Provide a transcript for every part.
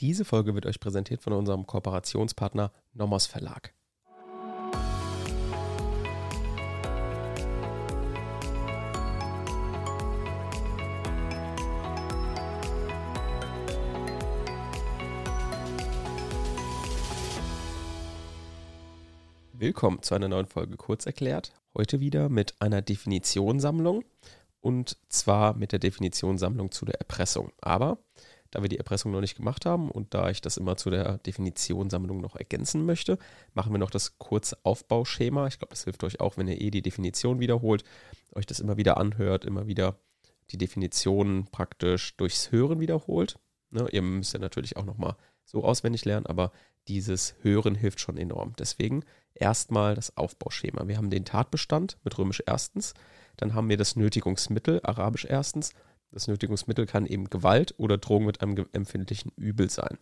Diese Folge wird euch präsentiert von unserem Kooperationspartner Nomos Verlag. Willkommen zu einer neuen Folge Kurz erklärt. Heute wieder mit einer Definitionssammlung und zwar mit der Definitionssammlung zu der Erpressung. Aber da wir die Erpressung noch nicht gemacht haben und da ich das immer zu der Definitionssammlung noch ergänzen möchte, machen wir noch das Kurzaufbauschema. Ich glaube, das hilft euch auch, wenn ihr eh die Definition wiederholt, euch das immer wieder anhört, immer wieder die Definition praktisch durchs Hören wiederholt. Ne, ihr müsst ja natürlich auch nochmal so auswendig lernen, aber dieses Hören hilft schon enorm. Deswegen erstmal das Aufbauschema. Wir haben den Tatbestand mit römisch erstens, dann haben wir das Nötigungsmittel, arabisch erstens, das Nötigungsmittel kann eben Gewalt oder Drogen mit einem empfindlichen Übel sein.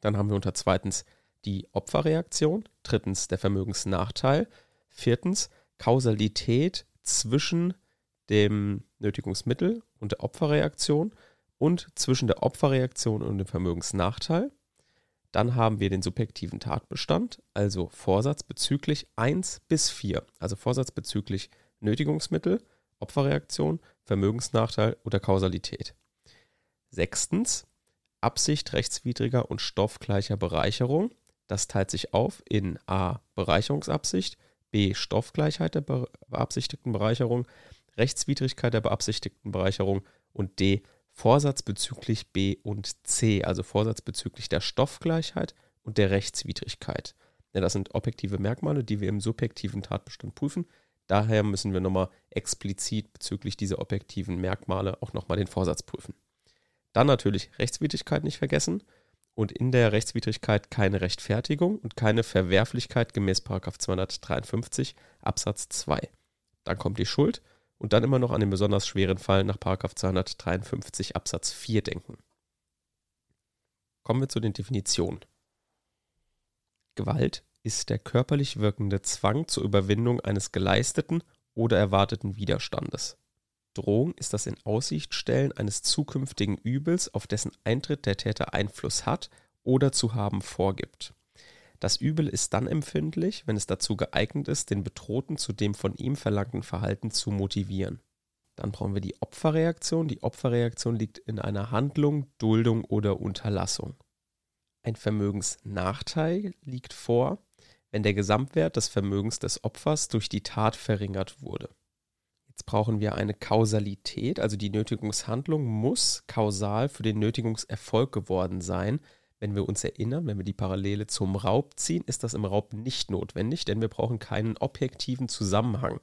Dann haben wir unter zweitens die Opferreaktion, drittens der Vermögensnachteil, viertens Kausalität zwischen dem Nötigungsmittel und der Opferreaktion und zwischen der Opferreaktion und dem Vermögensnachteil. Dann haben wir den subjektiven Tatbestand, also Vorsatz bezüglich 1 bis 4, also Vorsatz bezüglich Nötigungsmittel, Opferreaktion, Vermögensnachteil oder Kausalität. Sechstens, Absicht rechtswidriger und stoffgleicher Bereicherung. Das teilt sich auf in a. Bereicherungsabsicht, b. Stoffgleichheit der beabsichtigten Bereicherung, Rechtswidrigkeit der beabsichtigten Bereicherung und d. Vorsatz bezüglich b und c, also Vorsatz bezüglich der Stoffgleichheit und der Rechtswidrigkeit. Ja, das sind objektive Merkmale, die wir im subjektiven Tatbestand prüfen. Daher müssen wir nochmal explizit bezüglich dieser objektiven Merkmale auch nochmal den Vorsatz prüfen. Dann natürlich Rechtswidrigkeit nicht vergessen und in der Rechtswidrigkeit keine Rechtfertigung und keine Verwerflichkeit gemäß 253 Absatz 2. Dann kommt die Schuld und dann immer noch an den besonders schweren Fall nach 253 Absatz 4 denken. Kommen wir zu den Definitionen. Gewalt ist der körperlich wirkende Zwang zur Überwindung eines geleisteten oder erwarteten Widerstandes. Drohung ist das in Aussicht stellen eines zukünftigen Übels, auf dessen Eintritt der Täter Einfluss hat oder zu haben vorgibt. Das Übel ist dann empfindlich, wenn es dazu geeignet ist, den Bedrohten zu dem von ihm verlangten Verhalten zu motivieren. Dann brauchen wir die Opferreaktion. Die Opferreaktion liegt in einer Handlung, Duldung oder Unterlassung. Ein Vermögensnachteil liegt vor, wenn der Gesamtwert des Vermögens des Opfers durch die Tat verringert wurde. Jetzt brauchen wir eine Kausalität, also die Nötigungshandlung muss kausal für den Nötigungserfolg geworden sein. Wenn wir uns erinnern, wenn wir die Parallele zum Raub ziehen, ist das im Raub nicht notwendig, denn wir brauchen keinen objektiven Zusammenhang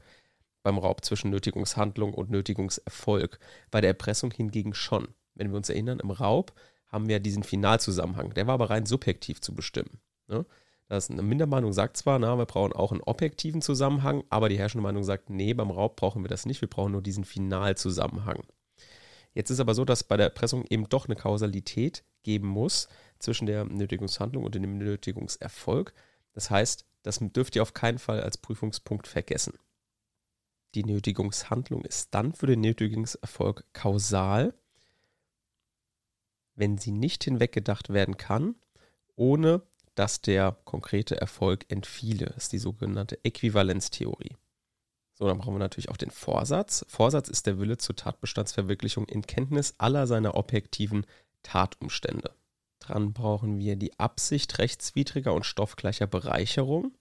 beim Raub zwischen Nötigungshandlung und Nötigungserfolg. Bei der Erpressung hingegen schon. Wenn wir uns erinnern, im Raub haben wir diesen Finalzusammenhang. Der war aber rein subjektiv zu bestimmen. Ne? Das eine Mindermeinung sagt zwar, na, wir brauchen auch einen objektiven Zusammenhang, aber die herrschende Meinung sagt, nee, beim Raub brauchen wir das nicht, wir brauchen nur diesen Finalzusammenhang. Jetzt ist aber so, dass bei der Erpressung eben doch eine Kausalität geben muss zwischen der Nötigungshandlung und dem Nötigungserfolg. Das heißt, das dürft ihr auf keinen Fall als Prüfungspunkt vergessen. Die Nötigungshandlung ist dann für den Nötigungserfolg kausal, wenn sie nicht hinweggedacht werden kann, ohne dass der konkrete Erfolg entfiele. Das ist die sogenannte Äquivalenztheorie. So, dann brauchen wir natürlich auch den Vorsatz. Vorsatz ist der Wille zur Tatbestandsverwirklichung in Kenntnis aller seiner objektiven Tatumstände. Dran brauchen wir die Absicht rechtswidriger und stoffgleicher Bereicherung.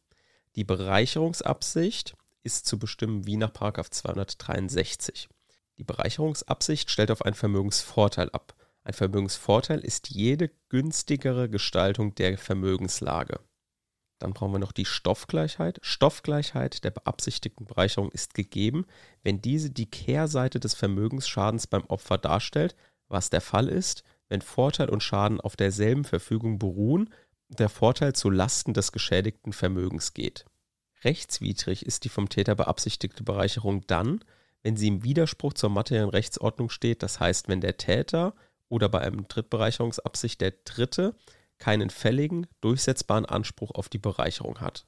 Die Bereicherungsabsicht ist zu bestimmen wie nach 263. Die Bereicherungsabsicht stellt auf einen Vermögensvorteil ab. Ein Vermögensvorteil ist jede günstigere Gestaltung der Vermögenslage. Dann brauchen wir noch die Stoffgleichheit. Stoffgleichheit der beabsichtigten Bereicherung ist gegeben, wenn diese die Kehrseite des Vermögensschadens beim Opfer darstellt, was der Fall ist, wenn Vorteil und Schaden auf derselben Verfügung beruhen und der Vorteil zu Lasten des geschädigten Vermögens geht. Rechtswidrig ist die vom Täter beabsichtigte Bereicherung dann, wenn sie im Widerspruch zur materiellen Rechtsordnung steht, das heißt, wenn der Täter oder bei einem Drittbereicherungsabsicht der Dritte keinen fälligen, durchsetzbaren Anspruch auf die Bereicherung hat.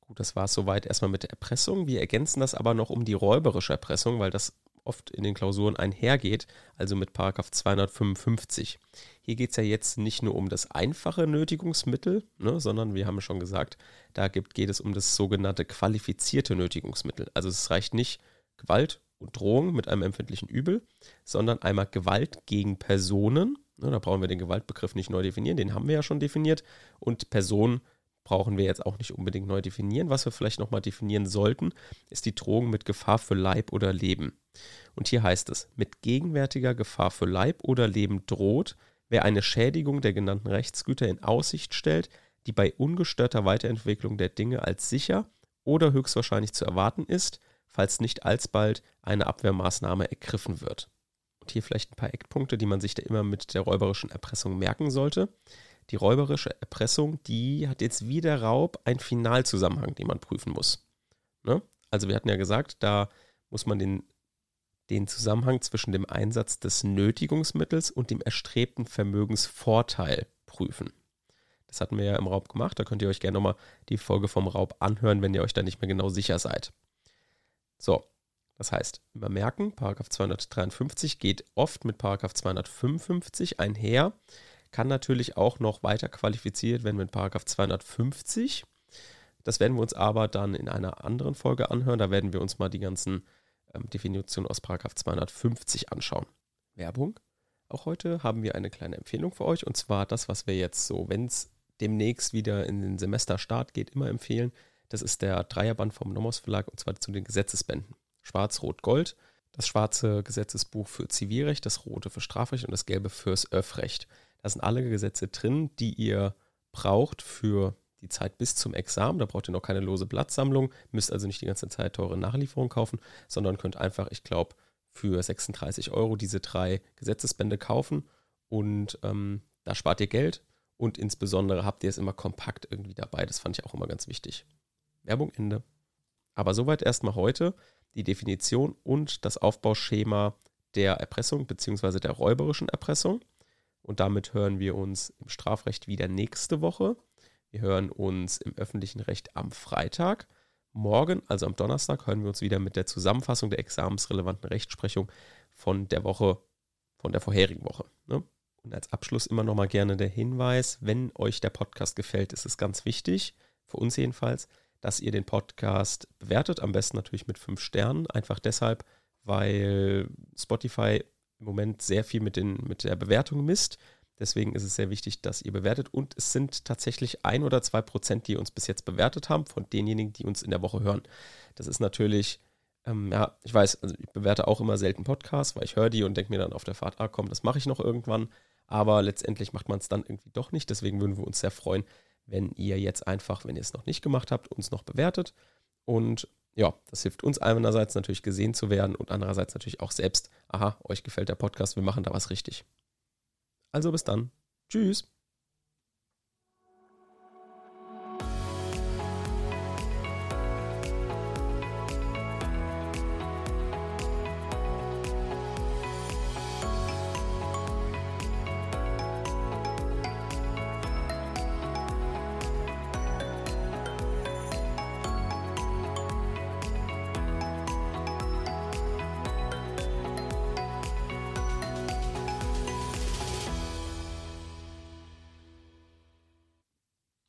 Gut, das war es soweit erstmal mit der Erpressung. Wir ergänzen das aber noch um die räuberische Erpressung, weil das oft in den Klausuren einhergeht, also mit Paragraph 255. Hier geht es ja jetzt nicht nur um das einfache Nötigungsmittel, ne, sondern wir haben schon gesagt, da geht es um das sogenannte qualifizierte Nötigungsmittel. Also es reicht nicht Gewalt und Drohung mit einem empfindlichen Übel, sondern einmal Gewalt gegen Personen. Ne, da brauchen wir den Gewaltbegriff nicht neu definieren, den haben wir ja schon definiert. Und Personen brauchen wir jetzt auch nicht unbedingt neu definieren. Was wir vielleicht nochmal definieren sollten, ist die Drohung mit Gefahr für Leib oder Leben. Und hier heißt es, mit gegenwärtiger Gefahr für Leib oder Leben droht, wer eine Schädigung der genannten Rechtsgüter in Aussicht stellt, die bei ungestörter Weiterentwicklung der Dinge als sicher oder höchstwahrscheinlich zu erwarten ist, falls nicht alsbald eine Abwehrmaßnahme ergriffen wird. Und hier vielleicht ein paar Eckpunkte, die man sich da immer mit der räuberischen Erpressung merken sollte die räuberische Erpressung, die hat jetzt wie der Raub einen Finalzusammenhang, den man prüfen muss. Ne? Also wir hatten ja gesagt, da muss man den, den Zusammenhang zwischen dem Einsatz des Nötigungsmittels und dem erstrebten Vermögensvorteil prüfen. Das hatten wir ja im Raub gemacht. Da könnt ihr euch gerne nochmal die Folge vom Raub anhören, wenn ihr euch da nicht mehr genau sicher seid. So, das heißt, immer merken, Paragraph 253 geht oft mit Paragraph 255 einher kann natürlich auch noch weiter qualifiziert werden mit Paragraph 250. Das werden wir uns aber dann in einer anderen Folge anhören. Da werden wir uns mal die ganzen ähm, Definitionen aus Paragraph 250 anschauen. Werbung. Auch heute haben wir eine kleine Empfehlung für euch und zwar das, was wir jetzt so, wenn es demnächst wieder in den Semesterstart geht, immer empfehlen. Das ist der Dreierband vom Nomos Verlag und zwar zu den Gesetzesbänden. Schwarz, Rot, Gold. Das schwarze Gesetzesbuch für Zivilrecht, das rote für Strafrecht und das gelbe fürs Öffrecht. Da sind alle Gesetze drin, die ihr braucht für die Zeit bis zum Examen. Da braucht ihr noch keine lose Blattsammlung, müsst also nicht die ganze Zeit teure Nachlieferungen kaufen, sondern könnt einfach, ich glaube, für 36 Euro diese drei Gesetzesbände kaufen und ähm, da spart ihr Geld und insbesondere habt ihr es immer kompakt irgendwie dabei. Das fand ich auch immer ganz wichtig. Werbung Ende. Aber soweit erstmal heute die Definition und das Aufbauschema der Erpressung bzw. der räuberischen Erpressung. Und damit hören wir uns im Strafrecht wieder nächste Woche. Wir hören uns im öffentlichen Recht am Freitag. Morgen, also am Donnerstag, hören wir uns wieder mit der Zusammenfassung der examensrelevanten Rechtsprechung von der Woche, von der vorherigen Woche. Ne? Und als Abschluss immer noch mal gerne der Hinweis, wenn euch der Podcast gefällt, ist es ganz wichtig, für uns jedenfalls, dass ihr den Podcast bewertet, am besten natürlich mit fünf Sternen, einfach deshalb, weil Spotify im Moment sehr viel mit, den, mit der Bewertung misst. Deswegen ist es sehr wichtig, dass ihr bewertet. Und es sind tatsächlich ein oder zwei Prozent, die uns bis jetzt bewertet haben, von denjenigen, die uns in der Woche hören. Das ist natürlich, ähm, ja, ich weiß, also ich bewerte auch immer selten Podcasts, weil ich höre die und denke mir dann auf der Fahrt, ah komm, das mache ich noch irgendwann. Aber letztendlich macht man es dann irgendwie doch nicht. Deswegen würden wir uns sehr freuen, wenn ihr jetzt einfach, wenn ihr es noch nicht gemacht habt, uns noch bewertet. Und ja, das hilft uns einerseits natürlich gesehen zu werden und andererseits natürlich auch selbst, aha, euch gefällt der Podcast, wir machen da was richtig. Also bis dann. Tschüss.